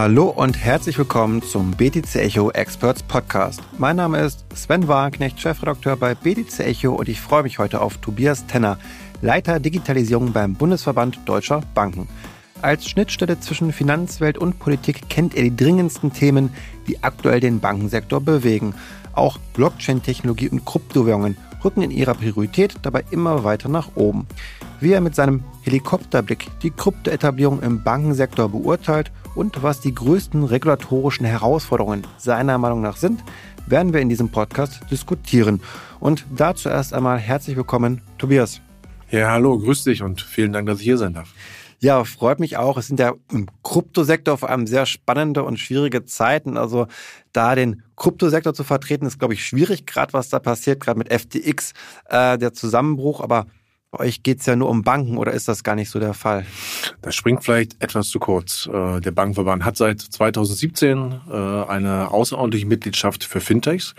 Hallo und herzlich willkommen zum BTC Echo Experts Podcast. Mein Name ist Sven Wagenknecht, Chefredakteur bei BTC Echo und ich freue mich heute auf Tobias Tenner, Leiter Digitalisierung beim Bundesverband Deutscher Banken. Als Schnittstelle zwischen Finanzwelt und Politik kennt er die dringendsten Themen, die aktuell den Bankensektor bewegen. Auch Blockchain-Technologie und Kryptowährungen rücken in ihrer Priorität dabei immer weiter nach oben. Wie er mit seinem Helikopterblick die Kryptoetablierung im Bankensektor beurteilt und was die größten regulatorischen Herausforderungen seiner Meinung nach sind, werden wir in diesem Podcast diskutieren. Und dazu erst einmal herzlich willkommen, Tobias. Ja, hallo, grüß dich und vielen Dank, dass ich hier sein darf. Ja, freut mich auch. Es sind ja im Kryptosektor vor allem sehr spannende und schwierige Zeiten. Also da den Kryptosektor zu vertreten, ist, glaube ich, schwierig, gerade was da passiert, gerade mit FTX, äh, der Zusammenbruch. Aber bei euch geht es ja nur um Banken oder ist das gar nicht so der Fall? Das springt vielleicht etwas zu kurz. Äh, der Bankenverband hat seit 2017 äh, eine außerordentliche Mitgliedschaft für Fintechs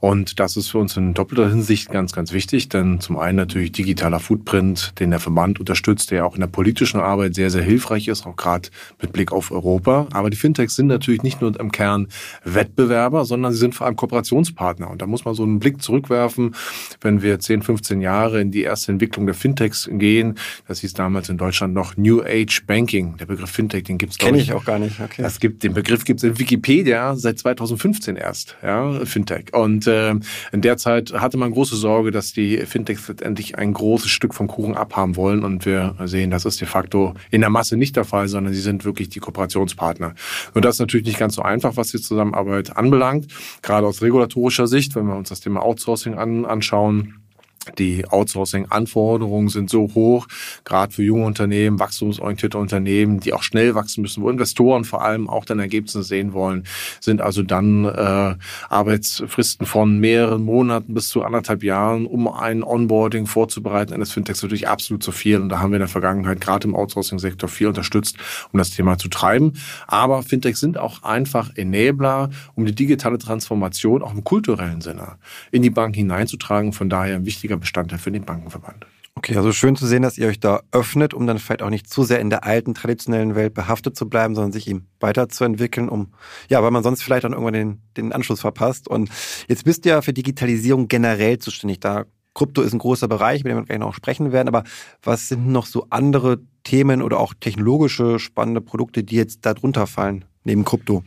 und das ist für uns in doppelter Hinsicht ganz, ganz wichtig, denn zum einen natürlich digitaler Footprint, den der Verband unterstützt, der auch in der politischen Arbeit sehr, sehr hilfreich ist, auch gerade mit Blick auf Europa. Aber die Fintechs sind natürlich nicht nur im Kern Wettbewerber, sondern sie sind vor allem Kooperationspartner und da muss man so einen Blick zurückwerfen, wenn wir 10, 15 Jahre in die erste Entwicklung der Fintechs gehen. Das hieß damals in Deutschland noch New Age Banking. Der Begriff Fintech, den gibt's Kenne ich auch gar nicht. Okay. Das gibt, den Begriff gibt's in Wikipedia seit 2015 erst, ja, Fintech. Und äh, in der Zeit hatte man große Sorge, dass die Fintechs letztendlich ein großes Stück vom Kuchen abhaben wollen. Und wir sehen, das ist de facto in der Masse nicht der Fall, sondern sie sind wirklich die Kooperationspartner. Und das ist natürlich nicht ganz so einfach, was die Zusammenarbeit anbelangt. Gerade aus regulatorischer Sicht, wenn wir uns das Thema Outsourcing an, anschauen die Outsourcing-Anforderungen sind so hoch, gerade für junge Unternehmen, wachstumsorientierte Unternehmen, die auch schnell wachsen müssen, wo Investoren vor allem auch dann Ergebnisse sehen wollen, sind also dann äh, Arbeitsfristen von mehreren Monaten bis zu anderthalb Jahren, um ein Onboarding vorzubereiten eines Fintechs natürlich absolut zu viel. Und da haben wir in der Vergangenheit gerade im Outsourcing-Sektor viel unterstützt, um das Thema zu treiben. Aber Fintechs sind auch einfach Enabler, um die digitale Transformation auch im kulturellen Sinne in die Bank hineinzutragen. Von daher ein wichtiger wichtiger Bestandteil für den Bankenverband. Okay, also schön zu sehen, dass ihr euch da öffnet, um dann vielleicht auch nicht zu sehr in der alten traditionellen Welt behaftet zu bleiben, sondern sich ihm weiterzuentwickeln, um, ja, weil man sonst vielleicht dann irgendwann den, den Anschluss verpasst. Und jetzt bist du ja für Digitalisierung generell zuständig. Da Krypto ist ein großer Bereich, mit dem wir gleich noch sprechen werden. Aber was sind noch so andere Themen oder auch technologische spannende Produkte, die jetzt da drunter fallen, neben Krypto?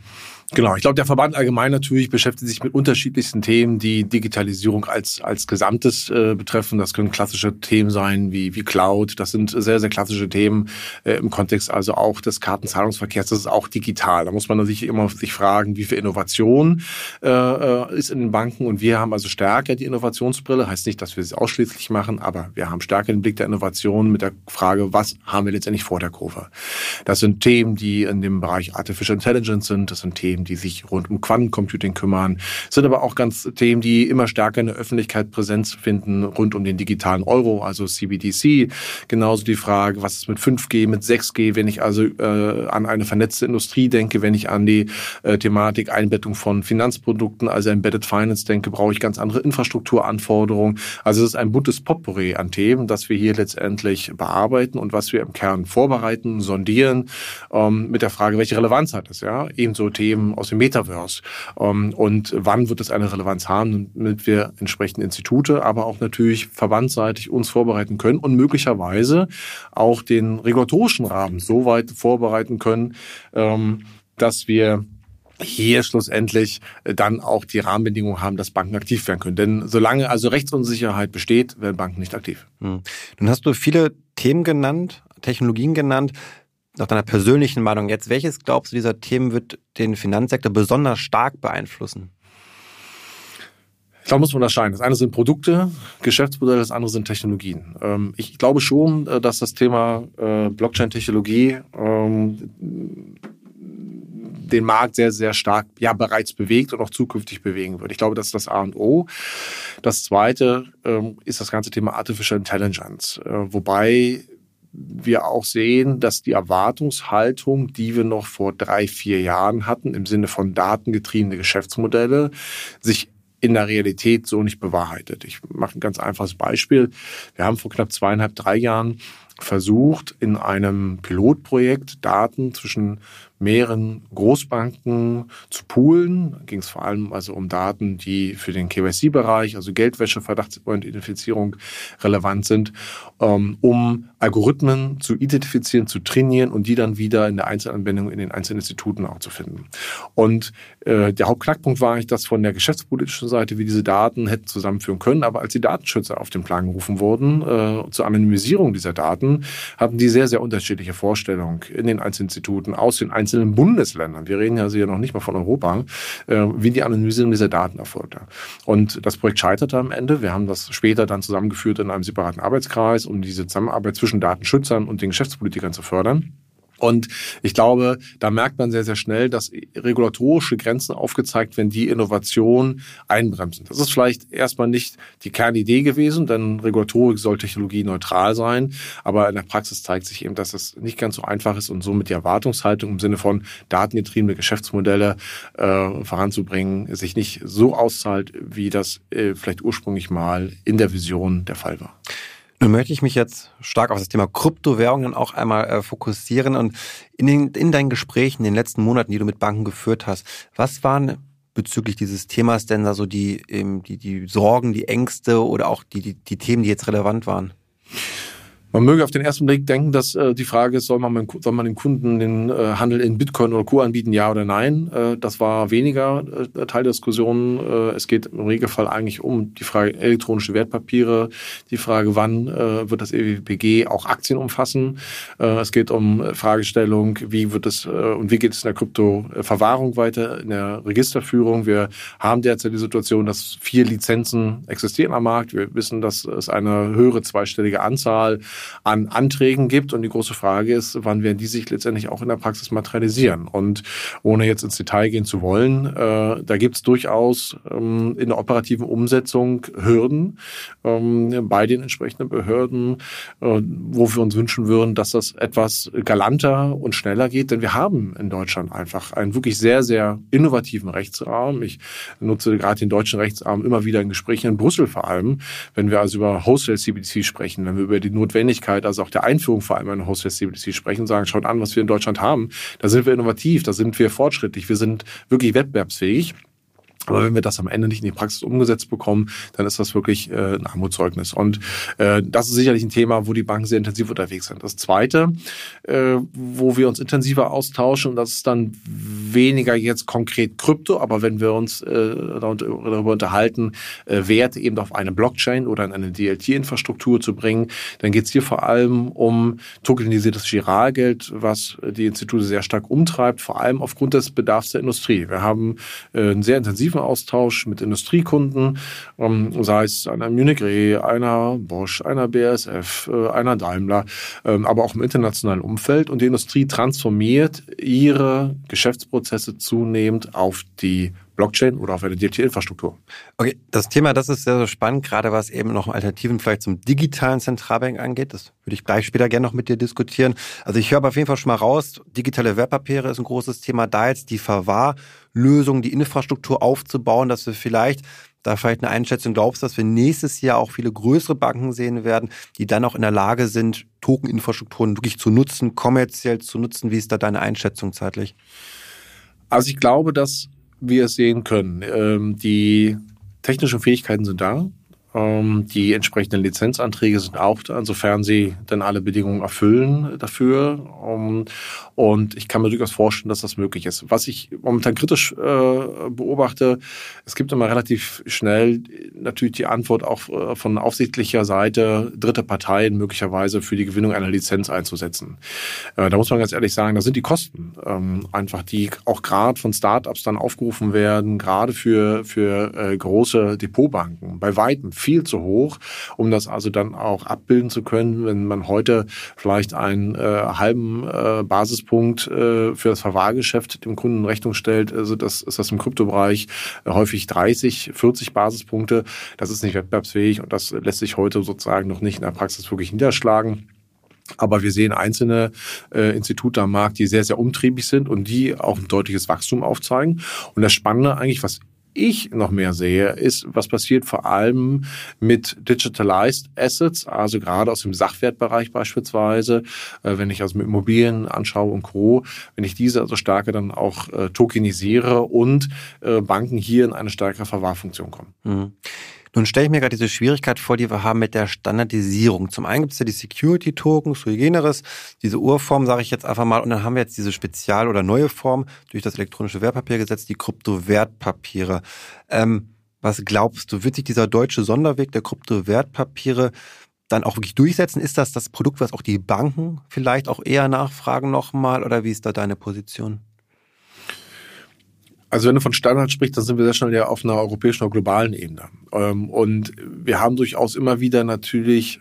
Genau, ich glaube, der Verband allgemein natürlich beschäftigt sich mit unterschiedlichsten Themen, die Digitalisierung als, als Gesamtes äh, betreffen. Das können klassische Themen sein wie, wie Cloud. Das sind sehr, sehr klassische Themen äh, im Kontext also auch des Kartenzahlungsverkehrs. Das ist auch digital. Da muss man sich immer sich fragen, wie viel Innovation äh, äh, ist in den Banken. Und wir haben also stärker die Innovationsbrille. Heißt nicht, dass wir sie ausschließlich machen, aber wir haben stärker den Blick der Innovation mit der Frage, was haben wir letztendlich vor der Kurve. Das sind Themen, die in dem Bereich Artificial Intelligence sind. Das sind Themen, die sich rund um Quantencomputing kümmern. Es sind aber auch ganz Themen, die immer stärker in der Öffentlichkeit Präsenz finden rund um den digitalen Euro, also CBDC. Genauso die Frage, was ist mit 5G, mit 6G, wenn ich also äh, an eine vernetzte Industrie denke, wenn ich an die äh, Thematik Einbettung von Finanzprodukten, also Embedded Finance denke, brauche ich ganz andere Infrastrukturanforderungen. Also es ist ein buntes Potpourri an Themen, das wir hier letztendlich bearbeiten und was wir im Kern vorbereiten, sondieren, ähm, mit der Frage, welche Relevanz hat es, ja? Ebenso Themen aus dem Metaverse. Ähm, und wann wird es eine Relevanz haben, damit wir entsprechende Institute, aber auch natürlich verbandsseitig uns vorbereiten können und möglicherweise auch den regulatorischen Rahmen so weit vorbereiten können, ähm, dass wir hier schlussendlich äh, dann auch die Rahmenbedingungen haben, dass Banken aktiv werden können. Denn solange also Rechtsunsicherheit besteht, werden Banken nicht aktiv. Hm. Nun hast du viele Themen genannt, Technologien genannt nach deiner persönlichen Meinung jetzt, welches glaubst du dieser Themen wird den Finanzsektor besonders stark beeinflussen? Ich glaube, muss man unterscheiden. Das eine sind Produkte, Geschäftsmodelle, das andere sind Technologien. Ähm, ich glaube schon, äh, dass das Thema äh, Blockchain-Technologie ähm, den Markt sehr, sehr stark ja bereits bewegt und auch zukünftig bewegen wird. Ich glaube, das ist das A und O. Das zweite ähm, ist das ganze Thema Artificial Intelligence, äh, wobei wir auch sehen, dass die Erwartungshaltung, die wir noch vor drei, vier Jahren hatten, im Sinne von datengetriebene Geschäftsmodelle, sich in der Realität so nicht bewahrheitet. Ich mache ein ganz einfaches Beispiel. Wir haben vor knapp zweieinhalb, drei Jahren versucht, in einem Pilotprojekt Daten zwischen mehreren Großbanken zu poolen. Ging es vor allem also um Daten, die für den KYC-Bereich, also Geldwäsche, Verdachtsidentifizierung relevant sind, ähm, um Algorithmen zu identifizieren, zu trainieren und die dann wieder in der Einzelanwendung in den einzelnen Instituten auch zu finden. Und äh, der Hauptknackpunkt war eigentlich, dass von der geschäftspolitischen Seite wir diese Daten hätten zusammenführen können, aber als die Datenschützer auf den Plan gerufen wurden äh, zur Anonymisierung dieser Daten, hatten die sehr, sehr unterschiedliche Vorstellungen in den Einzelinstituten aus den einzelnen Bundesländern. Wir reden ja hier noch nicht mal von Europa, äh, wie die Anonymisierung dieser Daten erfolgte. Und das Projekt scheiterte am Ende. Wir haben das später dann zusammengeführt in einem separaten Arbeitskreis, um diese Zusammenarbeit zwischen Datenschützern und den Geschäftspolitikern zu fördern. Und ich glaube, da merkt man sehr, sehr schnell, dass regulatorische Grenzen aufgezeigt werden, die Innovation einbremsen. Das ist vielleicht erstmal nicht die Kernidee gewesen, denn Regulatorik soll technologieneutral sein. Aber in der Praxis zeigt sich eben, dass es nicht ganz so einfach ist und somit die Erwartungshaltung im Sinne von datengetriebene Geschäftsmodelle äh, voranzubringen, sich nicht so auszahlt, wie das äh, vielleicht ursprünglich mal in der Vision der Fall war. Nun möchte ich mich jetzt stark auf das Thema Kryptowährungen auch einmal äh, fokussieren und in, den, in deinen Gesprächen in den letzten Monaten, die du mit Banken geführt hast, was waren bezüglich dieses Themas denn da so die, die, die Sorgen, die Ängste oder auch die, die, die Themen, die jetzt relevant waren? Man möge auf den ersten Blick denken, dass äh, die Frage ist, soll man, soll man den Kunden den äh, Handel in Bitcoin oder Co. anbieten, ja oder nein? Äh, das war weniger äh, Teil der Diskussion. Äh, es geht im Regelfall eigentlich um die Frage elektronische Wertpapiere, die Frage, wann äh, wird das EWPG auch Aktien umfassen? Äh, es geht um Fragestellung, wie wird es äh, und wie geht es in der Kryptoverwahrung weiter, in der Registerführung. Wir haben derzeit die Situation, dass vier Lizenzen existieren am Markt. Wir wissen, dass es eine höhere zweistellige Anzahl an Anträgen gibt. Und die große Frage ist, wann werden die sich letztendlich auch in der Praxis materialisieren? Und ohne jetzt ins Detail gehen zu wollen, äh, da gibt es durchaus ähm, in der operativen Umsetzung Hürden ähm, bei den entsprechenden Behörden, äh, wo wir uns wünschen würden, dass das etwas galanter und schneller geht. Denn wir haben in Deutschland einfach einen wirklich sehr, sehr innovativen Rechtsrahmen. Ich nutze gerade den deutschen Rechtsrahmen immer wieder in Gesprächen in Brüssel vor allem, wenn wir also über Wholesale CBDC sprechen, wenn wir über die Notwendigkeit Notwendigkeit, also auch der Einführung vor allem einer Host Flexibility sprechen und sagen, schaut an, was wir in Deutschland haben. Da sind wir innovativ, da sind wir fortschrittlich, wir sind wirklich wettbewerbsfähig. Aber wenn wir das am Ende nicht in die Praxis umgesetzt bekommen, dann ist das wirklich äh, ein Armutszeugnis. Und äh, das ist sicherlich ein Thema, wo die Banken sehr intensiv unterwegs sind. Das Zweite, äh, wo wir uns intensiver austauschen, und das ist dann weniger jetzt konkret Krypto, aber wenn wir uns äh, darüber unterhalten, äh, Werte eben auf eine Blockchain oder in eine DLT-Infrastruktur zu bringen, dann geht es hier vor allem um tokenisiertes Giralgeld, was die Institute sehr stark umtreibt, vor allem aufgrund des Bedarfs der Industrie. Wir haben äh, einen sehr intensiven intensiven Austausch mit Industriekunden, ähm, sei es einer Munich Re, einer Bosch, einer BASF, äh, einer Daimler, ähm, aber auch im internationalen Umfeld. Und die Industrie transformiert ihre Geschäftsprozesse zunehmend auf die Blockchain oder auf eine DLT-Infrastruktur. Okay, das Thema, das ist sehr, sehr spannend, gerade was eben noch Alternativen vielleicht zum digitalen Zentralbank angeht. Das würde ich gleich später gerne noch mit dir diskutieren. Also ich höre aber auf jeden Fall schon mal raus, digitale Wertpapiere ist ein großes Thema. Da jetzt die Verwahrlösung, die Infrastruktur aufzubauen, dass wir vielleicht da vielleicht eine Einschätzung glaubst, dass wir nächstes Jahr auch viele größere Banken sehen werden, die dann auch in der Lage sind, Token-Infrastrukturen wirklich zu nutzen, kommerziell zu nutzen. Wie ist da deine Einschätzung zeitlich? Also ich glaube, dass wir es sehen können. Ähm, die technischen Fähigkeiten sind da. Ähm, die entsprechenden Lizenzanträge sind auch da, insofern sie dann alle Bedingungen erfüllen dafür. Ähm, und ich kann mir durchaus vorstellen, dass das möglich ist. Was ich momentan kritisch äh, beobachte, es gibt immer relativ schnell natürlich die Antwort auch äh, von aufsichtlicher Seite, dritte Parteien möglicherweise für die Gewinnung einer Lizenz einzusetzen. Äh, da muss man ganz ehrlich sagen, da sind die Kosten ähm, einfach, die auch gerade von Startups dann aufgerufen werden, gerade für, für große Depotbanken, bei weitem viel zu hoch, um das also dann auch abbilden zu können, wenn man heute vielleicht einen äh, halben äh, Basispunkt äh, für das Verwahrgeschäft dem Kunden in Rechnung stellt. Also das ist das im Kryptobereich äh, häufig 30, 40 Basispunkte. Das ist nicht wettbewerbsfähig und das lässt sich heute sozusagen noch nicht in der Praxis wirklich niederschlagen. Aber wir sehen einzelne äh, Institute am Markt, die sehr, sehr umtriebig sind und die auch ein deutliches Wachstum aufzeigen. Und das Spannende eigentlich, was ich noch mehr sehe, ist, was passiert vor allem mit Digitalized Assets, also gerade aus dem Sachwertbereich beispielsweise, äh, wenn ich also mit Immobilien anschaue und Co., wenn ich diese also stärker dann auch äh, tokenisiere und äh, Banken hier in eine stärkere Verwahrfunktion kommen. Mhm. Nun stelle ich mir gerade diese Schwierigkeit vor, die wir haben mit der Standardisierung. Zum einen gibt es ja die Security-Token, sui generis, diese Urform, sage ich jetzt einfach mal, und dann haben wir jetzt diese Spezial- oder neue Form durch das elektronische Wertpapiergesetz, die Kryptowertpapiere. Ähm, was glaubst du, wird sich dieser deutsche Sonderweg der Kryptowertpapiere dann auch wirklich durchsetzen? Ist das das Produkt, was auch die Banken vielleicht auch eher nachfragen nochmal oder wie ist da deine Position? Also wenn du von Standard sprichst, dann sind wir sehr schnell ja auf einer europäischen oder globalen Ebene. Ähm, und wir haben durchaus immer wieder natürlich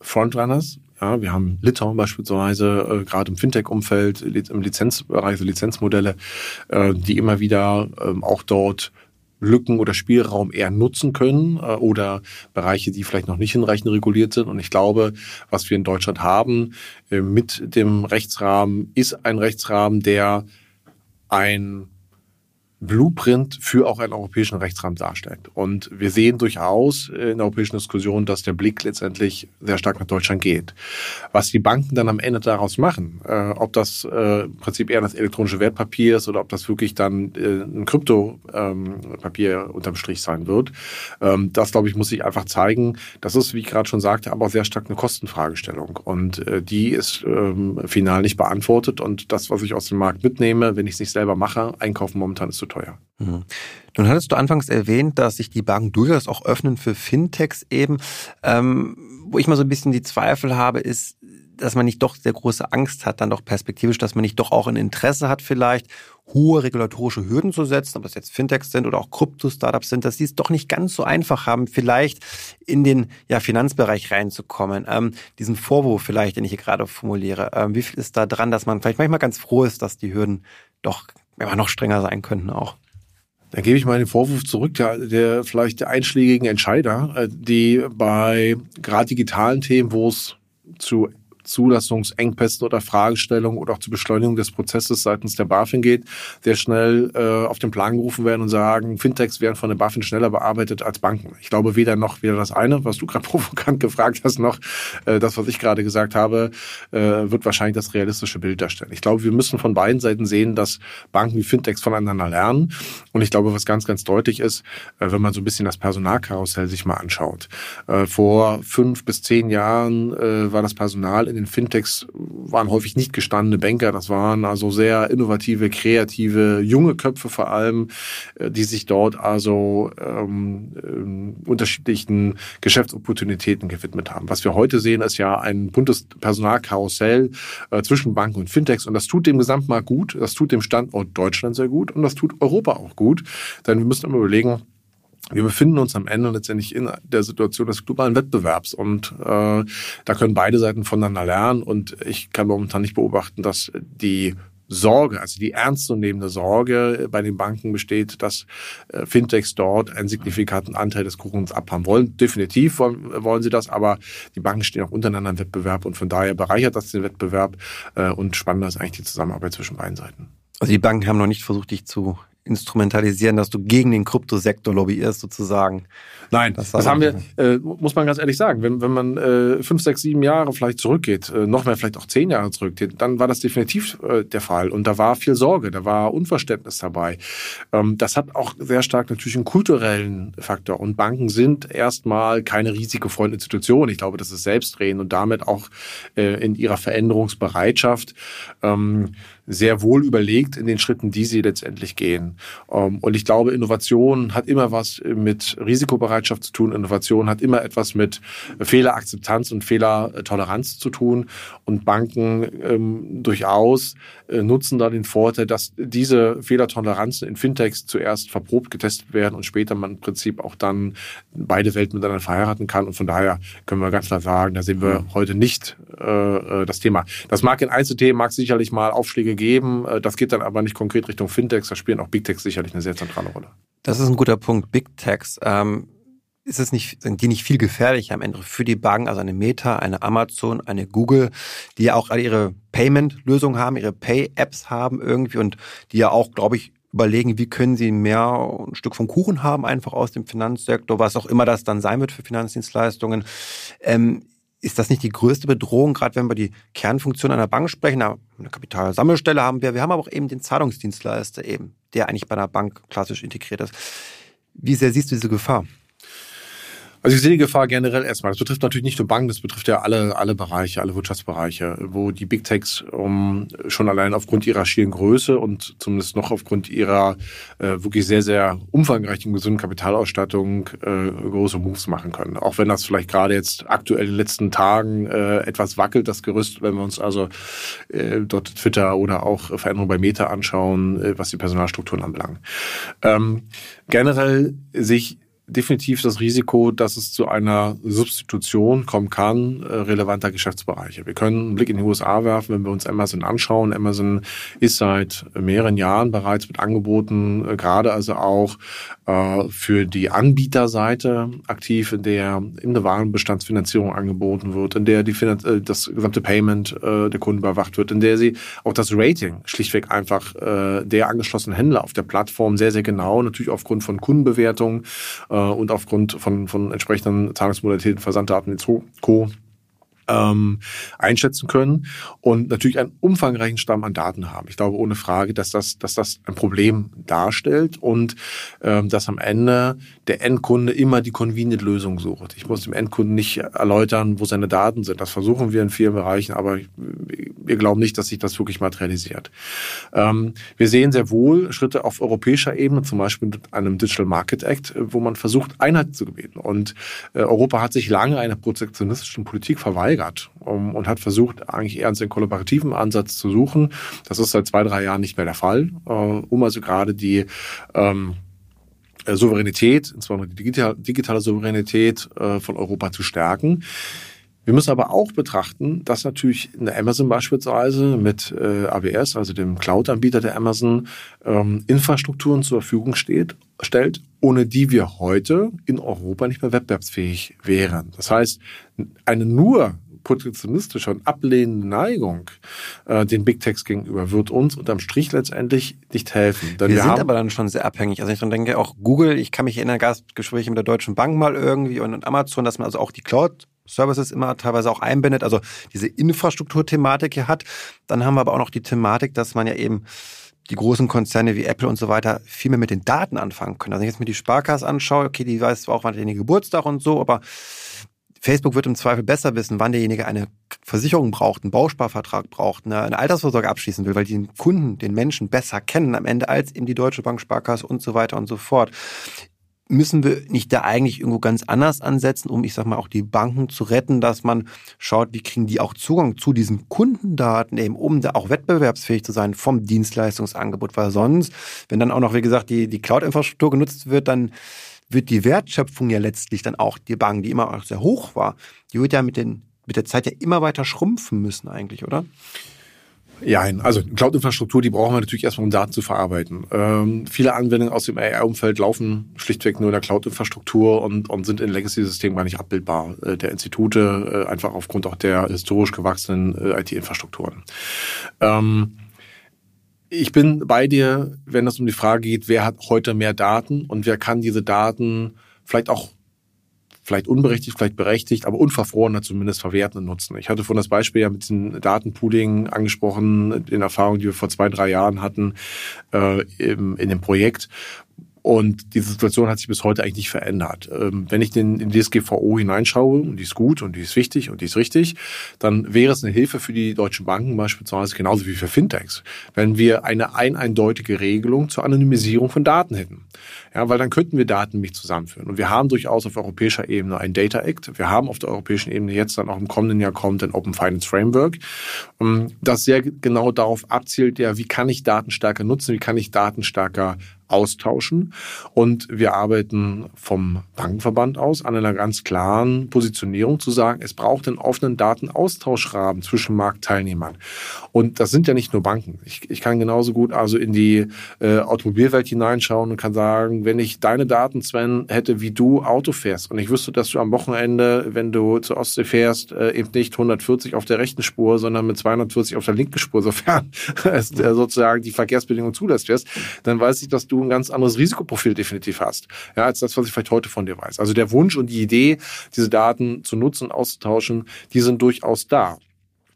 Frontrunners. Ja, wir haben Litauen beispielsweise, äh, gerade im Fintech-Umfeld, im Lizenzbereich, so Lizenzmodelle, äh, die immer wieder ähm, auch dort Lücken oder Spielraum eher nutzen können äh, oder Bereiche, die vielleicht noch nicht hinreichend reguliert sind. Und ich glaube, was wir in Deutschland haben mit dem Rechtsrahmen, ist ein Rechtsrahmen, der ein Blueprint für auch einen europäischen Rechtsrahmen darstellt. Und wir sehen durchaus in der europäischen Diskussion, dass der Blick letztendlich sehr stark nach Deutschland geht. Was die Banken dann am Ende daraus machen, äh, ob das äh, im Prinzip eher das elektronische Wertpapier ist oder ob das wirklich dann äh, ein Kryptopapier ähm, unterm Strich sein wird, ähm, das glaube ich muss sich einfach zeigen. Das ist, wie ich gerade schon sagte, aber auch sehr stark eine Kostenfragestellung. Und äh, die ist ähm, final nicht beantwortet. Und das, was ich aus dem Markt mitnehme, wenn ich es nicht selber mache, einkaufen momentan ist zu teuer. Mhm. Nun hattest du anfangs erwähnt, dass sich die Banken durchaus auch öffnen für Fintechs eben. Ähm, wo ich mal so ein bisschen die Zweifel habe, ist, dass man nicht doch sehr große Angst hat, dann doch perspektivisch, dass man nicht doch auch ein Interesse hat, vielleicht hohe regulatorische Hürden zu setzen, ob das jetzt Fintechs sind oder auch Krypto-Startups sind, dass die es doch nicht ganz so einfach haben, vielleicht in den ja, Finanzbereich reinzukommen. Ähm, diesen Vorwurf vielleicht, den ich hier gerade formuliere, ähm, wie viel ist da dran, dass man vielleicht manchmal ganz froh ist, dass die Hürden doch ja, noch strenger sein könnten auch? Da gebe ich mal den Vorwurf zurück, der, der vielleicht der einschlägigen Entscheider, äh, die bei gerade digitalen Themen, wo es zu Zulassungsengpässen oder Fragestellungen oder auch zur Beschleunigung des Prozesses seitens der BaFin geht, sehr schnell äh, auf den Plan gerufen werden und sagen, Fintechs werden von der BaFin schneller bearbeitet als Banken. Ich glaube weder noch weder das eine, was du gerade provokant gefragt hast, noch äh, das, was ich gerade gesagt habe, äh, wird wahrscheinlich das realistische Bild darstellen. Ich glaube, wir müssen von beiden Seiten sehen, dass Banken wie Fintechs voneinander lernen. Und ich glaube, was ganz, ganz deutlich ist, äh, wenn man so ein bisschen das Personalkarussell sich mal anschaut. Äh, vor fünf bis zehn Jahren äh, war das Personal in den Fintechs waren häufig nicht gestandene Banker. Das waren also sehr innovative, kreative, junge Köpfe vor allem, äh, die sich dort also ähm, ähm, unterschiedlichen Geschäftsopportunitäten gewidmet haben. Was wir heute sehen, ist ja ein buntes Personalkarussell äh, zwischen Banken und Fintechs. Und das tut dem Gesamtmarkt gut, das tut dem Standort Deutschland sehr gut und das tut Europa auch gut. Denn wir müssen immer überlegen, wir befinden uns am Ende letztendlich in der Situation des globalen Wettbewerbs und äh, da können beide Seiten voneinander lernen und ich kann momentan nicht beobachten, dass die Sorge, also die ernstzunehmende Sorge bei den Banken besteht, dass äh, Fintechs dort einen signifikanten Anteil des Kuchens abhaben wollen. Definitiv wollen, wollen sie das, aber die Banken stehen auch untereinander im Wettbewerb und von daher bereichert das den Wettbewerb äh, und spannender ist eigentlich die Zusammenarbeit zwischen beiden Seiten. Also die Banken haben noch nicht versucht, dich zu instrumentalisieren, dass du gegen den Kryptosektor lobbyierst sozusagen. Nein, das, das haben wir, äh, muss man ganz ehrlich sagen. Wenn, wenn man äh, fünf, sechs, sieben Jahre vielleicht zurückgeht, äh, noch mehr vielleicht auch zehn Jahre zurückgeht, dann war das definitiv äh, der Fall. Und da war viel Sorge, da war Unverständnis dabei. Ähm, das hat auch sehr stark natürlich einen kulturellen Faktor. Und Banken sind erstmal keine risikofreundliche Institution. Ich glaube, das ist Selbstdrehen und damit auch äh, in ihrer Veränderungsbereitschaft ähm, sehr wohl überlegt in den Schritten, die sie letztendlich gehen. Ähm, und ich glaube, Innovation hat immer was mit Risikobereitschaft zu tun. Innovation hat immer etwas mit Fehlerakzeptanz und Fehlertoleranz zu tun. Und Banken ähm, durchaus äh, nutzen da den Vorteil, dass diese Fehlertoleranzen in Fintechs zuerst verprobt, getestet werden und später man im Prinzip auch dann beide Welten miteinander verheiraten kann. Und von daher können wir ganz klar sagen, da sehen wir heute nicht äh, äh das Thema. Das mag in Einzelthemen, mag sicherlich mal Aufschläge geben. Äh, das geht dann aber nicht konkret Richtung Fintechs. Da spielen auch Big Techs sicherlich eine sehr zentrale Rolle. Das ist ein guter Punkt. Big Techs. Ähm, ist es nicht, sind die nicht viel gefährlicher am Ende für die Banken, also eine Meta, eine Amazon, eine Google, die ja auch alle ihre Payment-Lösungen haben, ihre Pay-Apps haben irgendwie und die ja auch, glaube ich, überlegen, wie können sie mehr ein Stück vom Kuchen haben, einfach aus dem Finanzsektor, was auch immer das dann sein wird für Finanzdienstleistungen. Ähm, ist das nicht die größte Bedrohung, gerade wenn wir die Kernfunktion einer Bank sprechen? Eine Kapitalsammelstelle haben wir, wir haben aber auch eben den Zahlungsdienstleister eben, der eigentlich bei einer Bank klassisch integriert ist. Wie sehr siehst du diese Gefahr? Also ich sehe die Gefahr generell erstmal. Das betrifft natürlich nicht nur Banken, das betrifft ja alle, alle Bereiche, alle Wirtschaftsbereiche, wo die Big Techs um, schon allein aufgrund ihrer schieren Größe und zumindest noch aufgrund ihrer äh, wirklich sehr, sehr umfangreichen, gesunden Kapitalausstattung äh, große Moves machen können. Auch wenn das vielleicht gerade jetzt aktuell in den letzten Tagen äh, etwas wackelt, das Gerüst, wenn wir uns also äh, dort Twitter oder auch Veränderungen bei Meta anschauen, äh, was die Personalstrukturen anbelangt. Ähm, generell sich definitiv das Risiko, dass es zu einer Substitution kommen kann, äh, relevanter Geschäftsbereiche. Wir können einen Blick in die USA werfen, wenn wir uns Amazon anschauen. Amazon ist seit mehreren Jahren bereits mit Angeboten, äh, gerade also auch äh, für die Anbieterseite aktiv, in der in der Warenbestandsfinanzierung angeboten wird, in der die Finanz das gesamte Payment der Kunden überwacht wird, in der sie auch das Rating schlichtweg einfach der angeschlossenen Händler auf der Plattform sehr, sehr genau, natürlich aufgrund von Kundenbewertungen äh, und aufgrund von, von entsprechenden Zahlungsmodalitäten, Versanddaten und Co ähm, einschätzen können und natürlich einen umfangreichen Stamm an Daten haben. Ich glaube ohne Frage, dass das, dass das ein Problem darstellt und ähm, dass am Ende der Endkunde immer die Convenient-Lösung sucht. Ich muss dem Endkunden nicht erläutern, wo seine Daten sind. Das versuchen wir in vielen Bereichen, aber wir glauben nicht, dass sich das wirklich materialisiert. Ähm, wir sehen sehr wohl Schritte auf europäischer Ebene, zum Beispiel mit einem Digital Market Act, wo man versucht, Einheit zu gebieten. Und äh, Europa hat sich lange einer protektionistischen Politik verweigert verweigert um, und hat versucht, eigentlich eher den kollaborativen Ansatz zu suchen. Das ist seit zwei, drei Jahren nicht mehr der Fall, äh, um also gerade die ähm, äh, Souveränität, insbesondere die digital, digitale Souveränität äh, von Europa zu stärken. Wir müssen aber auch betrachten, dass natürlich eine Amazon beispielsweise mit äh, AWS, also dem Cloud-Anbieter der Amazon, ähm, Infrastrukturen zur Verfügung steht, stellt, ohne die wir heute in Europa nicht mehr wettbewerbsfähig wären. Das heißt, eine nur protektionistische und ablehnende Neigung äh, den Big Techs gegenüber wird uns unterm Strich letztendlich nicht helfen. Wir, wir sind aber dann schon sehr abhängig. Also ich dann denke, auch Google, ich kann mich erinnern, Gastgespräche mit der Deutschen Bank mal irgendwie und Amazon, dass man also auch die Cloud Services immer teilweise auch einbindet, also diese Infrastrukturthematik hier hat. Dann haben wir aber auch noch die Thematik, dass man ja eben die großen Konzerne wie Apple und so weiter viel mehr mit den Daten anfangen können. Also wenn ich jetzt mir die Sparkasse anschaue, okay, die weiß zwar auch, wann der Geburtstag und so, aber Facebook wird im Zweifel besser wissen, wann derjenige eine Versicherung braucht, einen Bausparvertrag braucht, eine, Altersvorsorge abschließen will, weil die den Kunden, den Menschen besser kennen am Ende als eben die Deutsche Bank, Sparkasse und so weiter und so fort. Müssen wir nicht da eigentlich irgendwo ganz anders ansetzen, um, ich sag mal, auch die Banken zu retten, dass man schaut, wie kriegen die auch Zugang zu diesen Kundendaten eben, um da auch wettbewerbsfähig zu sein vom Dienstleistungsangebot, weil sonst, wenn dann auch noch, wie gesagt, die, die Cloud-Infrastruktur genutzt wird, dann wird die Wertschöpfung ja letztlich dann auch die Bank, die immer auch sehr hoch war, die wird ja mit, den, mit der Zeit ja immer weiter schrumpfen müssen eigentlich, oder? Ja, also Cloud-Infrastruktur, die brauchen wir natürlich erstmal, um Daten zu verarbeiten. Ähm, viele Anwendungen aus dem AI-Umfeld laufen schlichtweg nur in der Cloud-Infrastruktur und, und sind in Legacy-Systemen gar nicht abbildbar äh, der Institute, äh, einfach aufgrund auch der historisch gewachsenen äh, IT-Infrastrukturen. Ähm, ich bin bei dir, wenn es um die Frage geht, wer hat heute mehr Daten und wer kann diese Daten vielleicht auch vielleicht unberechtigt, vielleicht berechtigt, aber unverfrorener zumindest verwerten und nutzen. Ich hatte von das Beispiel ja mit diesem Datenpooling angesprochen, in Erfahrung, die wir vor zwei, drei Jahren hatten äh, im, in dem Projekt, und die Situation hat sich bis heute eigentlich nicht verändert. Ähm, wenn ich in die DSGVO hineinschaue, und die ist gut und die ist wichtig und die ist richtig, dann wäre es eine Hilfe für die deutschen Banken beispielsweise, genauso wie für Fintechs, wenn wir eine eindeutige Regelung zur Anonymisierung von Daten hätten. Ja, weil dann könnten wir Daten nicht zusammenführen. Und wir haben durchaus auf europäischer Ebene ein Data Act. Wir haben auf der europäischen Ebene jetzt dann auch im kommenden Jahr kommt ein Open Finance Framework, ähm, das sehr genau darauf abzielt, ja, wie kann ich Daten stärker nutzen, wie kann ich Daten stärker austauschen. Und wir arbeiten vom Bankenverband aus an einer ganz klaren Positionierung zu sagen, es braucht einen offenen Datenaustauschrahmen zwischen Marktteilnehmern. Und das sind ja nicht nur Banken. Ich, ich kann genauso gut also in die äh, Automobilwelt hineinschauen und kann sagen, wenn ich deine Daten, Sven, hätte, wie du Auto fährst und ich wüsste, dass du am Wochenende, wenn du zur Ostsee fährst, äh, eben nicht 140 auf der rechten Spur, sondern mit 240 auf der linken Spur, sofern es äh, sozusagen die Verkehrsbedingungen zulässt, dann weiß ich, dass du ein ganz anderes Risikoprofil definitiv hast, ja, als das, was ich vielleicht heute von dir weiß. Also der Wunsch und die Idee, diese Daten zu nutzen auszutauschen, die sind durchaus da.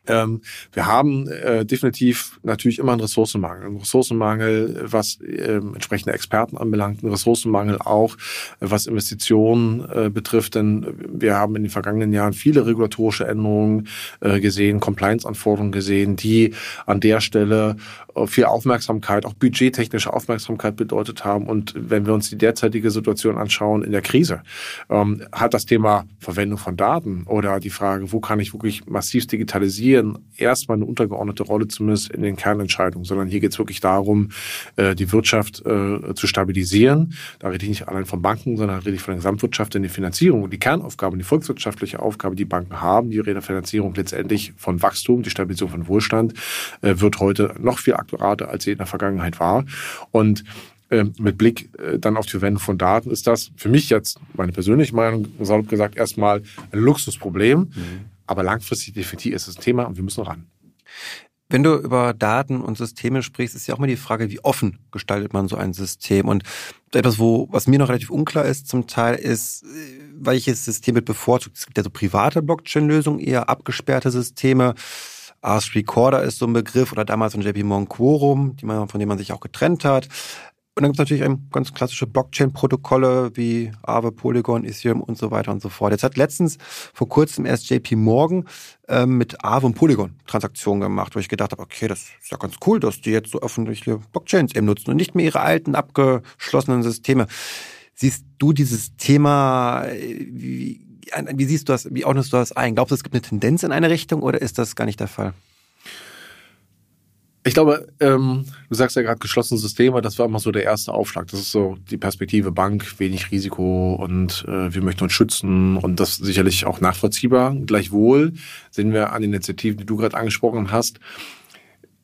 Ähm, wir haben äh, definitiv natürlich immer einen Ressourcenmangel. Einen Ressourcenmangel, was ähm, entsprechende Experten anbelangt, einen Ressourcenmangel auch, was Investitionen äh, betrifft. Denn wir haben in den vergangenen Jahren viele regulatorische Änderungen äh, gesehen, Compliance-Anforderungen gesehen, die an der Stelle äh, viel Aufmerksamkeit, auch budgettechnische Aufmerksamkeit bedeutet haben. Und wenn wir uns die derzeitige Situation anschauen in der Krise, ähm, hat das Thema Verwendung von Daten oder die Frage, wo kann ich wirklich massiv digitalisieren, Investieren erstmal eine untergeordnete Rolle, zumindest in den Kernentscheidungen, sondern hier geht es wirklich darum, äh, die Wirtschaft äh, zu stabilisieren. Da rede ich nicht allein von Banken, sondern rede ich von der Gesamtwirtschaft in die Finanzierung. Und die Kernaufgabe, die volkswirtschaftliche Aufgabe, die Banken haben, die Refinanzierung letztendlich von Wachstum, die Stabilisierung von Wohlstand, äh, wird heute noch viel akkurater, als sie in der Vergangenheit war. Und mit Blick dann auf die Verwendung von Daten ist das für mich jetzt meine persönliche Meinung, salopp gesagt, erstmal ein Luxusproblem. Mhm. Aber langfristig definitiv ist es ein Thema und wir müssen ran. Wenn du über Daten und Systeme sprichst, ist ja auch mal die Frage, wie offen gestaltet man so ein System? Und etwas, wo, was mir noch relativ unklar ist zum Teil, ist, welches System wird bevorzugt. Es gibt ja so private Blockchain-Lösungen, eher abgesperrte Systeme. Ask Recorder ist so ein Begriff oder damals von JP Morgan Quorum, die man, von dem man sich auch getrennt hat. Und dann gibt es natürlich ganz klassische Blockchain-Protokolle wie Aave, Polygon, Ethereum und so weiter und so fort. Jetzt hat letztens vor kurzem erst JP Morgan ähm, mit Aave und Polygon Transaktionen gemacht, wo ich gedacht habe, okay, das ist ja ganz cool, dass die jetzt so öffentliche Blockchains eben nutzen und nicht mehr ihre alten, abgeschlossenen Systeme. Siehst du dieses Thema, äh, wie, wie siehst du das, wie ordnest du das ein? Glaubst du, es gibt eine Tendenz in eine Richtung oder ist das gar nicht der Fall? Ich glaube, ähm, du sagst ja gerade geschlossene Systeme, das war immer so der erste Aufschlag. Das ist so die Perspektive Bank, wenig Risiko und äh, wir möchten uns schützen und das sicherlich auch nachvollziehbar. Gleichwohl sehen wir an Initiativen, die du gerade angesprochen hast,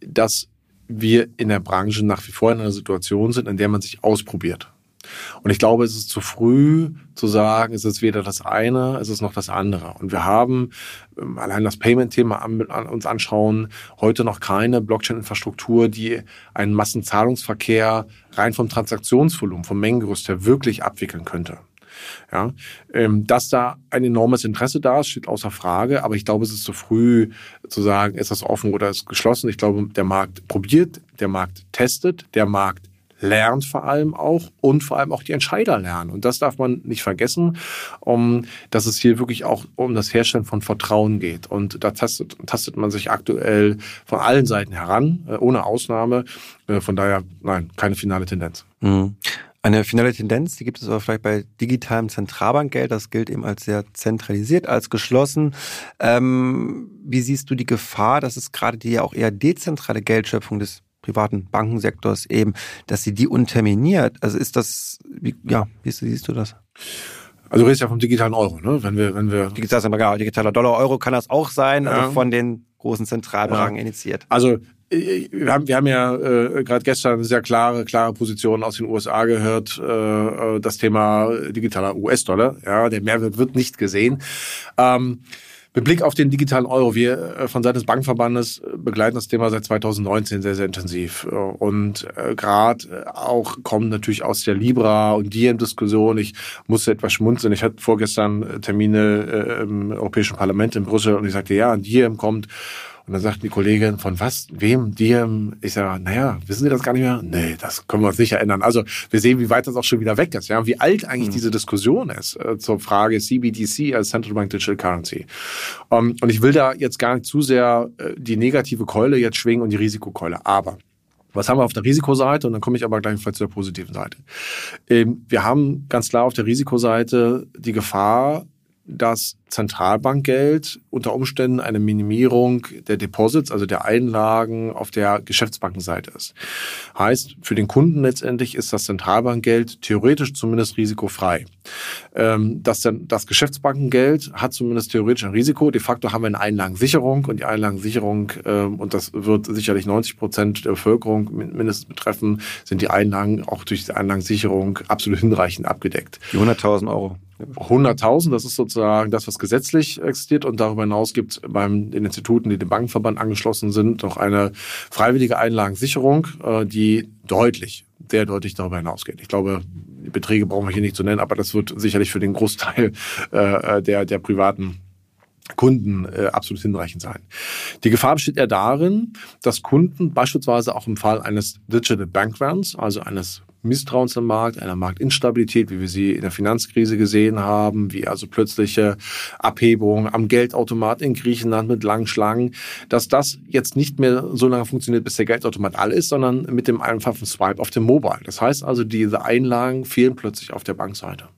dass wir in der Branche nach wie vor in einer Situation sind, in der man sich ausprobiert. Und ich glaube, es ist zu früh zu sagen, es ist weder das eine, es ist noch das andere. Und wir haben ähm, allein das Payment-Thema an, an uns anschauen, heute noch keine Blockchain-Infrastruktur, die einen Massenzahlungsverkehr rein vom Transaktionsvolumen, vom Mengengerüst her wirklich abwickeln könnte. Ja, ähm, dass da ein enormes Interesse da ist, steht außer Frage. Aber ich glaube, es ist zu früh zu sagen, ist das offen oder ist geschlossen. Ich glaube, der Markt probiert, der Markt testet, der Markt lernt vor allem auch und vor allem auch die Entscheider lernen. Und das darf man nicht vergessen, um, dass es hier wirklich auch um das Herstellen von Vertrauen geht. Und da tastet, tastet man sich aktuell von allen Seiten heran, äh, ohne Ausnahme. Äh, von daher, nein, keine finale Tendenz. Mhm. Eine finale Tendenz, die gibt es aber vielleicht bei digitalem Zentralbankgeld. Das gilt eben als sehr zentralisiert, als geschlossen. Ähm, wie siehst du die Gefahr, dass es gerade die ja auch eher dezentrale Geldschöpfung des privaten Bankensektors eben, dass sie die unterminiert. Also ist das, wie, ja, wie siehst du das? Also du redest ja vom digitalen Euro, ne? Wenn wir, wenn wir Digital, genau, digitaler Dollar, Euro kann das auch sein, also ja. also von den großen Zentralbanken ja. initiiert. Also äh, wir haben, wir haben ja äh, gerade gestern eine sehr klare, klare Position aus den USA gehört. Äh, äh, das Thema digitaler US-Dollar, ja, der Mehrwert wird nicht gesehen. Ähm, mit Blick auf den digitalen Euro, wir äh, von Seiten des Bankverbandes äh, begleiten das Thema seit 2019 sehr, sehr intensiv. Äh, und gerade auch kommen natürlich aus der Libra und Diem-Diskussion. Ich musste etwas schmunzeln. Ich hatte vorgestern Termine im Europäischen Parlament in Brüssel und ich sagte, ja, Diem kommt und dann sagt die Kollegin, von was, wem, dir? Ich sage, naja, wissen Sie das gar nicht mehr? Nee, das können wir uns nicht erinnern. Also wir sehen, wie weit das auch schon wieder weg ist, ja, wie alt eigentlich mhm. diese Diskussion ist äh, zur Frage CBDC als Central Bank Digital Currency. Um, und ich will da jetzt gar nicht zu sehr äh, die negative Keule jetzt schwingen und die Risikokeule. Aber was haben wir auf der Risikoseite? Und dann komme ich aber gleich zu der positiven Seite. Ähm, wir haben ganz klar auf der Risikoseite die Gefahr, dass Zentralbankgeld unter Umständen eine Minimierung der Deposits, also der Einlagen auf der Geschäftsbankenseite ist. Heißt, für den Kunden letztendlich ist das Zentralbankgeld theoretisch zumindest risikofrei. Ähm, das, das Geschäftsbankengeld hat zumindest theoretisch ein Risiko. De facto haben wir eine Einlagensicherung und die Einlagensicherung, ähm, und das wird sicherlich 90 Prozent der Bevölkerung mindestens betreffen, sind die Einlagen auch durch die Einlagensicherung absolut hinreichend abgedeckt. Die 100.000 Euro. 100.000, das ist sozusagen das, was gesetzlich existiert. Und darüber hinaus gibt es beim den Instituten, die dem Bankenverband angeschlossen sind, noch eine freiwillige Einlagensicherung, äh, die deutlich, sehr deutlich darüber hinausgeht. Ich glaube, die Beträge brauchen wir hier nicht zu nennen, aber das wird sicherlich für den Großteil äh, der, der privaten Kunden äh, absolut hinreichend sein. Die Gefahr besteht eher darin, dass Kunden beispielsweise auch im Fall eines Digital Bank Runs, also eines Misstrauens am Markt, einer Marktinstabilität, wie wir sie in der Finanzkrise gesehen haben, wie also plötzliche Abhebungen am Geldautomat in Griechenland mit langen Schlangen, dass das jetzt nicht mehr so lange funktioniert, bis der Geldautomat all ist, sondern mit dem einfachen Swipe auf dem Mobile. Das heißt also, diese Einlagen fehlen plötzlich auf der Bankseite.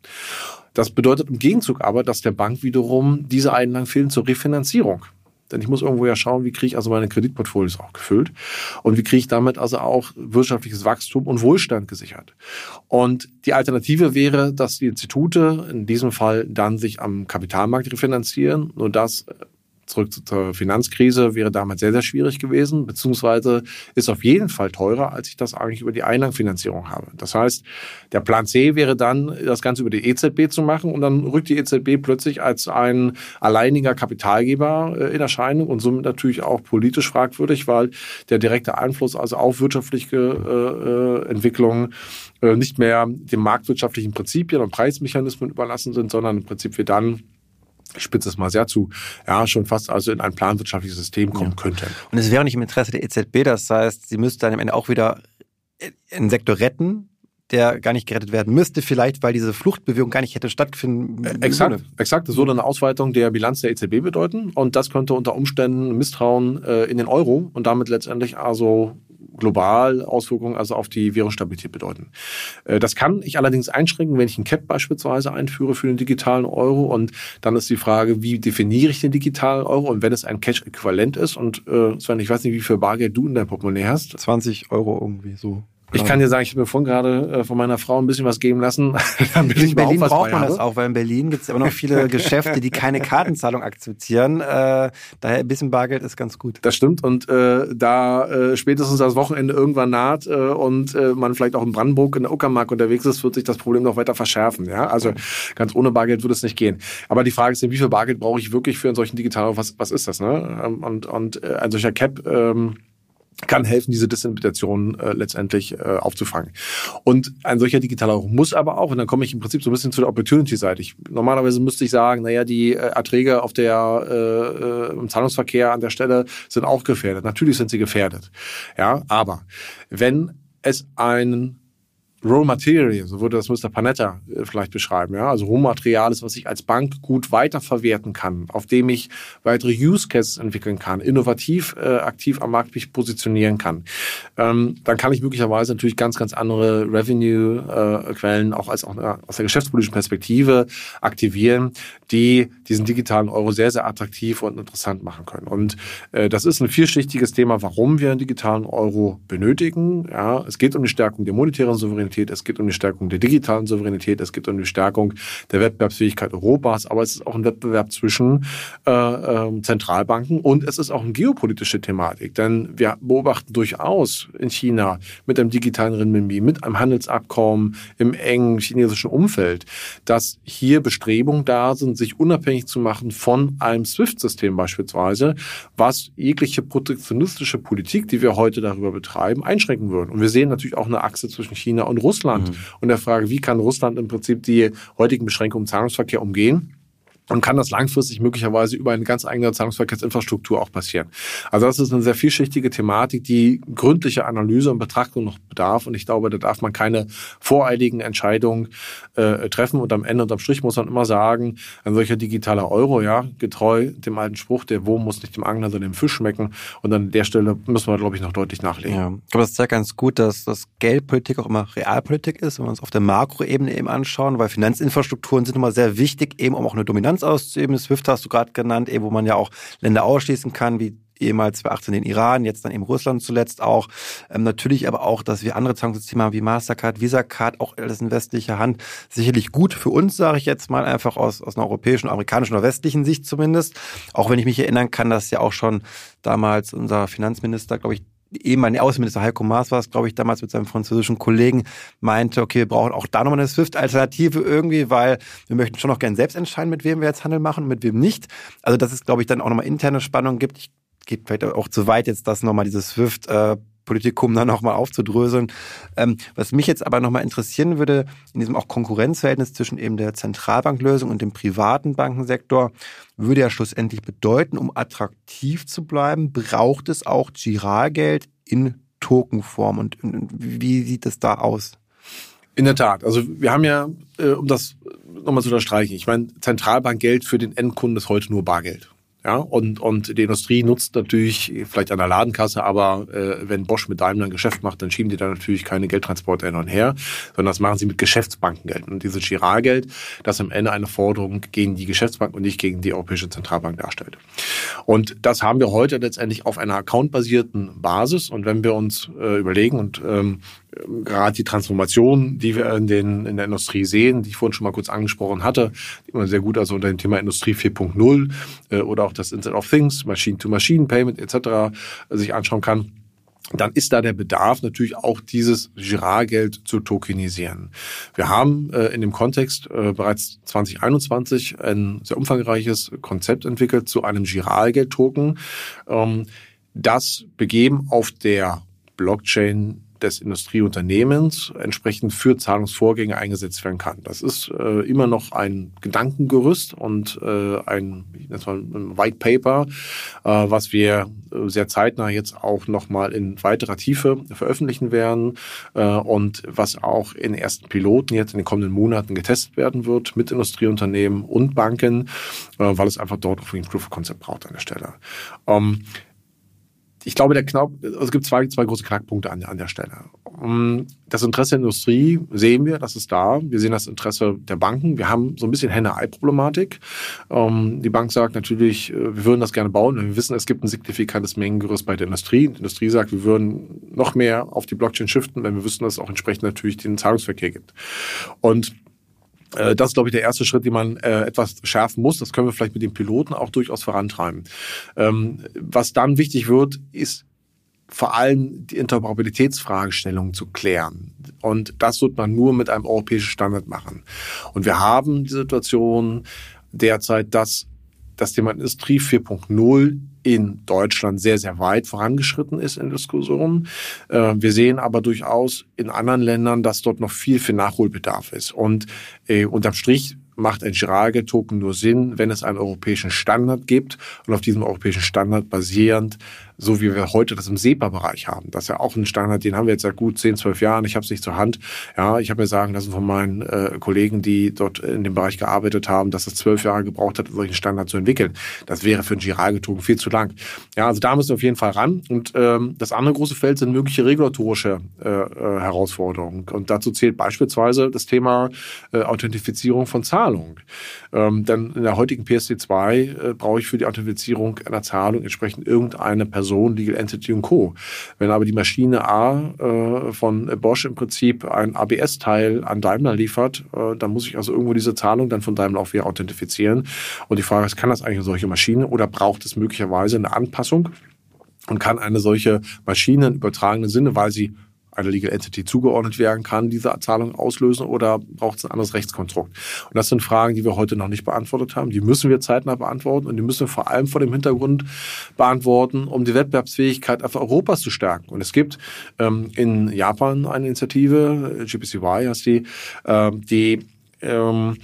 Das bedeutet im Gegenzug aber, dass der Bank wiederum diese Einlagen fehlen zur Refinanzierung. Denn ich muss irgendwo ja schauen, wie kriege ich also meine Kreditportfolios auch gefüllt und wie kriege ich damit also auch wirtschaftliches Wachstum und Wohlstand gesichert. Und die Alternative wäre, dass die Institute in diesem Fall dann sich am Kapitalmarkt refinanzieren. Nur das zurück zur Finanzkrise wäre damals sehr, sehr schwierig gewesen, beziehungsweise ist auf jeden Fall teurer, als ich das eigentlich über die Einlagenfinanzierung habe. Das heißt, der Plan C wäre dann, das Ganze über die EZB zu machen und dann rückt die EZB plötzlich als ein alleiniger Kapitalgeber äh, in Erscheinung und somit natürlich auch politisch fragwürdig, weil der direkte Einfluss also auf wirtschaftliche äh, äh Entwicklungen äh, nicht mehr den marktwirtschaftlichen Prinzipien und Preismechanismen überlassen sind, sondern im Prinzip wir dann ich spitze es mal sehr zu, ja, schon fast also in ein planwirtschaftliches System kommen ja. könnte. Und es wäre auch nicht im Interesse der EZB, das heißt, sie müsste dann am Ende auch wieder einen Sektor retten, der gar nicht gerettet werden müsste, vielleicht, weil diese Fluchtbewegung gar nicht hätte stattfinden äh, Exakt, exakt. Das würde eine Ausweitung der Bilanz der EZB bedeuten und das könnte unter Umständen Misstrauen äh, in den Euro und damit letztendlich also global Auswirkungen also auf die Währungsstabilität bedeuten. Äh, das kann ich allerdings einschränken, wenn ich ein Cap beispielsweise einführe für den digitalen Euro und dann ist die Frage, wie definiere ich den digitalen Euro und wenn es ein Cash-Äquivalent ist und äh, Sven, ich weiß nicht, wie viel Bargeld du in deinem Portemonnaie hast. 20 Euro irgendwie so. Ich kann dir sagen, ich habe mir vorhin gerade äh, von meiner Frau ein bisschen was geben lassen. damit in ich Berlin braucht man habe. das auch, weil in Berlin gibt es immer noch viele Geschäfte, die keine Kartenzahlung akzeptieren. Äh, daher ein bisschen Bargeld ist ganz gut. Das stimmt und äh, da äh, spätestens das Wochenende irgendwann naht äh, und äh, man vielleicht auch in Brandenburg in der Uckermark unterwegs ist, wird sich das Problem noch weiter verschärfen. Ja, also ganz ohne Bargeld würde es nicht gehen. Aber die Frage ist, wie viel Bargeld brauche ich wirklich für einen solchen digitalen? Was was ist das? Ne? Ähm, und und ein solcher Cap ähm, kann helfen, diese Disinterpretation äh, letztendlich äh, aufzufangen. Und ein solcher digitaler Euro muss aber auch, und dann komme ich im Prinzip so ein bisschen zu der Opportunity-Seite. Normalerweise müsste ich sagen, naja, die äh, Erträge auf der äh, äh, im Zahlungsverkehr an der Stelle sind auch gefährdet. Natürlich sind sie gefährdet. Ja, aber wenn es einen Raw Material, so würde das Mr. Panetta äh, vielleicht beschreiben, ja, also Rohmaterial ist, was ich als Bank gut weiterverwerten kann, auf dem ich weitere Use Cases entwickeln kann, innovativ äh, aktiv am Markt mich positionieren kann, ähm, dann kann ich möglicherweise natürlich ganz, ganz andere Revenue-Quellen äh, auch als auch aus der geschäftspolitischen Perspektive aktivieren, die diesen digitalen Euro sehr, sehr attraktiv und interessant machen können. Und äh, das ist ein vielschichtiges Thema, warum wir einen digitalen Euro benötigen. Ja, es geht um die Stärkung der monetären Souveränität es geht um die Stärkung der digitalen Souveränität, es geht um die Stärkung der Wettbewerbsfähigkeit Europas, aber es ist auch ein Wettbewerb zwischen äh, äh, Zentralbanken und es ist auch eine geopolitische Thematik, denn wir beobachten durchaus in China mit einem digitalen Renminbi, mit einem Handelsabkommen im engen chinesischen Umfeld, dass hier Bestrebungen da sind, sich unabhängig zu machen von einem SWIFT-System beispielsweise, was jegliche protektionistische Politik, die wir heute darüber betreiben, einschränken würden. Und wir sehen natürlich auch eine Achse zwischen China und Russland mhm. und der Frage, wie kann Russland im Prinzip die heutigen Beschränkungen im Zahlungsverkehr umgehen und kann das langfristig möglicherweise über eine ganz eigene Zahlungsverkehrsinfrastruktur auch passieren. Also das ist eine sehr vielschichtige Thematik, die gründliche Analyse und Betrachtung noch bedarf. Und ich glaube, da darf man keine voreiligen Entscheidungen äh, treffen. Und am Ende unterm Strich muss man immer sagen, ein solcher digitaler Euro, ja, getreu dem alten Spruch, der Wurm muss nicht dem Angler, sondern dem Fisch schmecken. Und an der Stelle müssen wir, glaube ich, noch deutlich nachlegen. Ja. Ich glaube, das zeigt ganz gut, dass das Geldpolitik auch immer Realpolitik ist, wenn wir uns auf der Makroebene eben anschauen, weil Finanzinfrastrukturen sind immer sehr wichtig, eben um auch eine Dominanz Sanktionsauszuüben. SWIFT hast du gerade genannt, eben, wo man ja auch Länder ausschließen kann, wie ehemals 2018 den Iran, jetzt dann eben Russland zuletzt auch. Ähm, natürlich aber auch, dass wir andere Zahlungssysteme haben wie Mastercard, Visa-Card, auch alles in westlicher Hand. Sicherlich gut für uns, sage ich jetzt mal, einfach aus, aus einer europäischen, amerikanischen oder westlichen Sicht zumindest. Auch wenn ich mich erinnern kann, dass ja auch schon damals unser Finanzminister, glaube ich, ehemalige Außenminister Heiko Maas war es, glaube ich, damals mit seinem französischen Kollegen, meinte, okay, wir brauchen auch da nochmal eine SWIFT-Alternative irgendwie, weil wir möchten schon noch gerne selbst entscheiden, mit wem wir jetzt Handel machen und mit wem nicht. Also dass es, glaube ich, dann auch nochmal interne Spannung gibt. Ich geht vielleicht auch zu weit jetzt, das nochmal dieses SWIFT äh, Politikum dann nochmal aufzudröseln. Ähm, was mich jetzt aber nochmal interessieren würde, in diesem auch Konkurrenzverhältnis zwischen eben der Zentralbanklösung und dem privaten Bankensektor, würde ja schlussendlich bedeuten, um attraktiv zu bleiben, braucht es auch Giralgeld in Tokenform. Und, wie sieht es da aus? In der Tat. Also wir haben ja, äh, um das nochmal zu unterstreichen, ich meine, Zentralbankgeld für den Endkunden ist heute nur Bargeld. Ja, und, und die Industrie nutzt natürlich vielleicht an der Ladenkasse, aber äh, wenn Bosch mit Daimler ein Geschäft macht, dann schieben die da natürlich keine Geldtransporte hin und her, sondern das machen sie mit Geschäftsbankengeld. Und dieses Giralgeld, das am Ende eine Forderung gegen die Geschäftsbank und nicht gegen die Europäische Zentralbank darstellt. Und das haben wir heute letztendlich auf einer accountbasierten Basis. Und wenn wir uns äh, überlegen und ähm, gerade die Transformation, die wir in, den, in der Industrie sehen, die ich vorhin schon mal kurz angesprochen hatte, immer sehr gut also unter dem Thema Industrie 4.0 äh, oder auch das Internet of Things, Machine-to-Machine-Payment etc. sich anschauen kann, dann ist da der Bedarf natürlich auch dieses Girard-Geld zu tokenisieren. Wir haben äh, in dem Kontext äh, bereits 2021 ein sehr umfangreiches Konzept entwickelt zu einem Girard-Geld-Token, ähm, das begeben auf der Blockchain des Industrieunternehmens entsprechend für Zahlungsvorgänge eingesetzt werden kann. Das ist äh, immer noch ein Gedankengerüst und äh, ein, das war ein White Paper, äh, was wir äh, sehr zeitnah jetzt auch nochmal in weiterer Tiefe veröffentlichen werden äh, und was auch in ersten Piloten jetzt in den kommenden Monaten getestet werden wird mit Industrieunternehmen und Banken, äh, weil es einfach dort auch ein Proof of Concept braucht an der Stelle. Ähm, ich glaube, der Knapp, also es gibt zwei, zwei große Knackpunkte an, an der Stelle. Das Interesse der Industrie sehen wir, das ist da. Wir sehen das Interesse der Banken. Wir haben so ein bisschen Henne-Ei-Problematik. Ähm, die Bank sagt natürlich, äh, wir würden das gerne bauen. Wir wissen, es gibt ein signifikantes Mengengerüst bei der Industrie. Die Industrie sagt, wir würden noch mehr auf die Blockchain shiften, wenn wir wissen, dass es auch entsprechend natürlich den Zahlungsverkehr gibt. Und das ist, glaube ich, der erste Schritt, den man äh, etwas schärfen muss. Das können wir vielleicht mit den Piloten auch durchaus vorantreiben. Ähm, was dann wichtig wird, ist vor allem die Interoperabilitätsfragestellung zu klären. Und das wird man nur mit einem europäischen Standard machen. Und wir haben die Situation derzeit, dass das Thema Industrie 4.0 in Deutschland sehr, sehr weit vorangeschritten ist in Diskussionen. Äh, wir sehen aber durchaus in anderen Ländern, dass dort noch viel, viel Nachholbedarf ist. Und äh, unterm Strich macht ein Girage-Token nur Sinn, wenn es einen europäischen Standard gibt und auf diesem europäischen Standard basierend so wie wir heute das im SEPA-Bereich haben. Das ist ja auch ein Standard, den haben wir jetzt seit gut 10, 12 Jahren. Ich habe es nicht zur Hand. Ja, ich habe mir sagen lassen von meinen äh, Kollegen, die dort in dem Bereich gearbeitet haben, dass es zwölf Jahre gebraucht hat, solchen Standard zu entwickeln. Das wäre für ein Giralgetogen viel zu lang. Ja, also da müssen wir auf jeden Fall ran. Und ähm, das andere große Feld sind mögliche regulatorische äh, äh, Herausforderungen. Und dazu zählt beispielsweise das Thema äh, Authentifizierung von Zahlungen. Ähm, denn in der heutigen PSD2 äh, brauche ich für die Authentifizierung einer Zahlung entsprechend irgendeine Person Person, Legal Entity und Co. Wenn aber die Maschine A äh, von Bosch im Prinzip ein ABS-Teil an Daimler liefert, äh, dann muss ich also irgendwo diese Zahlung dann von Daimler auch wieder authentifizieren. Und die Frage ist, kann das eigentlich eine solche Maschine oder braucht es möglicherweise eine Anpassung? Und kann eine solche Maschine im übertragenen Sinne, weil sie einer Legal Entity zugeordnet werden kann, diese Zahlung auslösen oder braucht es ein anderes Rechtskonstrukt? Und das sind Fragen, die wir heute noch nicht beantwortet haben. Die müssen wir zeitnah beantworten und die müssen wir vor allem vor dem Hintergrund beantworten, um die Wettbewerbsfähigkeit Europas zu stärken. Und es gibt ähm, in Japan eine Initiative, GPCY heißt die, äh, die ähm,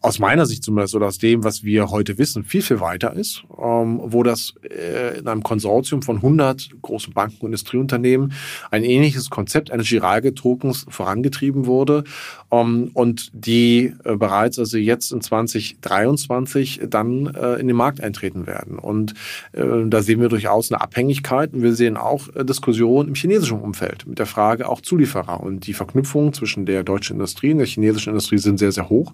aus meiner Sicht zumindest oder aus dem, was wir heute wissen, viel, viel weiter ist, ähm, wo das äh, in einem Konsortium von 100 großen Banken und Industrieunternehmen ein ähnliches Konzept eines Giralgetokens vorangetrieben wurde ähm, und die äh, bereits also jetzt in 2023 dann äh, in den Markt eintreten werden. Und äh, da sehen wir durchaus eine Abhängigkeit und wir sehen auch äh, Diskussionen im chinesischen Umfeld mit der Frage auch Zulieferer und die Verknüpfung zwischen der deutschen Industrie und der chinesischen Industrie sind sehr, sehr hoch.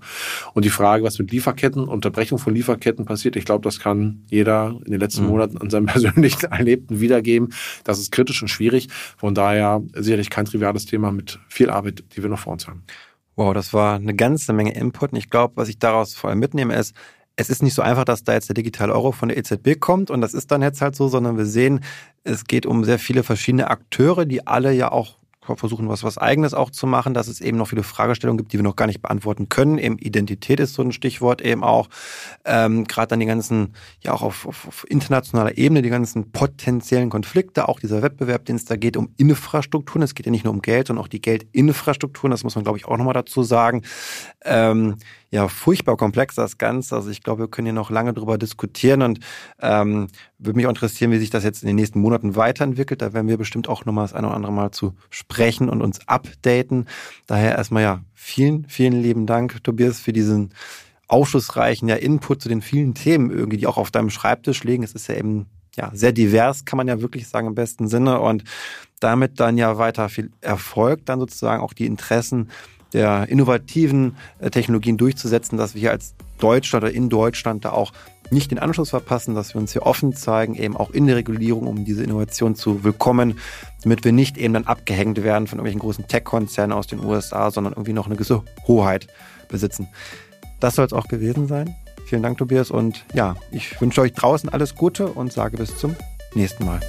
Und die Frage, was mit Lieferketten, Unterbrechung von Lieferketten passiert, ich glaube, das kann jeder in den letzten mhm. Monaten an seinem persönlichen Erlebten wiedergeben. Das ist kritisch und schwierig. Von daher sicherlich kein triviales Thema mit viel Arbeit, die wir noch vor uns haben. Wow, das war eine ganze Menge Input. Und ich glaube, was ich daraus vor allem mitnehme, ist, es ist nicht so einfach, dass da jetzt der digitale Euro von der EZB kommt und das ist dann jetzt halt so, sondern wir sehen, es geht um sehr viele verschiedene Akteure, die alle ja auch versuchen, was, was Eigenes auch zu machen, dass es eben noch viele Fragestellungen gibt, die wir noch gar nicht beantworten können. Eben Identität ist so ein Stichwort eben auch. Ähm, Gerade dann die ganzen, ja auch auf, auf, auf internationaler Ebene, die ganzen potenziellen Konflikte, auch dieser Wettbewerb, den es da geht, um Infrastrukturen. Es geht ja nicht nur um Geld, sondern auch die Geldinfrastrukturen. Das muss man, glaube ich, auch nochmal dazu sagen. Ähm, ja furchtbar komplex, das Ganze. Also ich glaube, wir können hier noch lange drüber diskutieren und ähm, würde mich auch interessieren, wie sich das jetzt in den nächsten Monaten weiterentwickelt. Da werden wir bestimmt auch nochmal das eine oder andere Mal zu sprechen und uns updaten. Daher erstmal ja, vielen, vielen lieben Dank, Tobias, für diesen aufschlussreichen ja, Input zu den vielen Themen irgendwie, die auch auf deinem Schreibtisch liegen. Es ist ja eben ja, sehr divers, kann man ja wirklich sagen im besten Sinne und damit dann ja weiter viel Erfolg, dann sozusagen auch die Interessen der innovativen äh, Technologien durchzusetzen, dass wir hier als Deutschland oder in Deutschland da auch nicht den Anschluss verpassen, dass wir uns hier offen zeigen, eben auch in der Regulierung, um diese Innovation zu willkommen, damit wir nicht eben dann abgehängt werden von irgendwelchen großen Tech-Konzernen aus den USA, sondern irgendwie noch eine gewisse Hoheit besitzen. Das soll es auch gewesen sein. Vielen Dank, Tobias. Und ja, ich wünsche euch draußen alles Gute und sage bis zum nächsten Mal.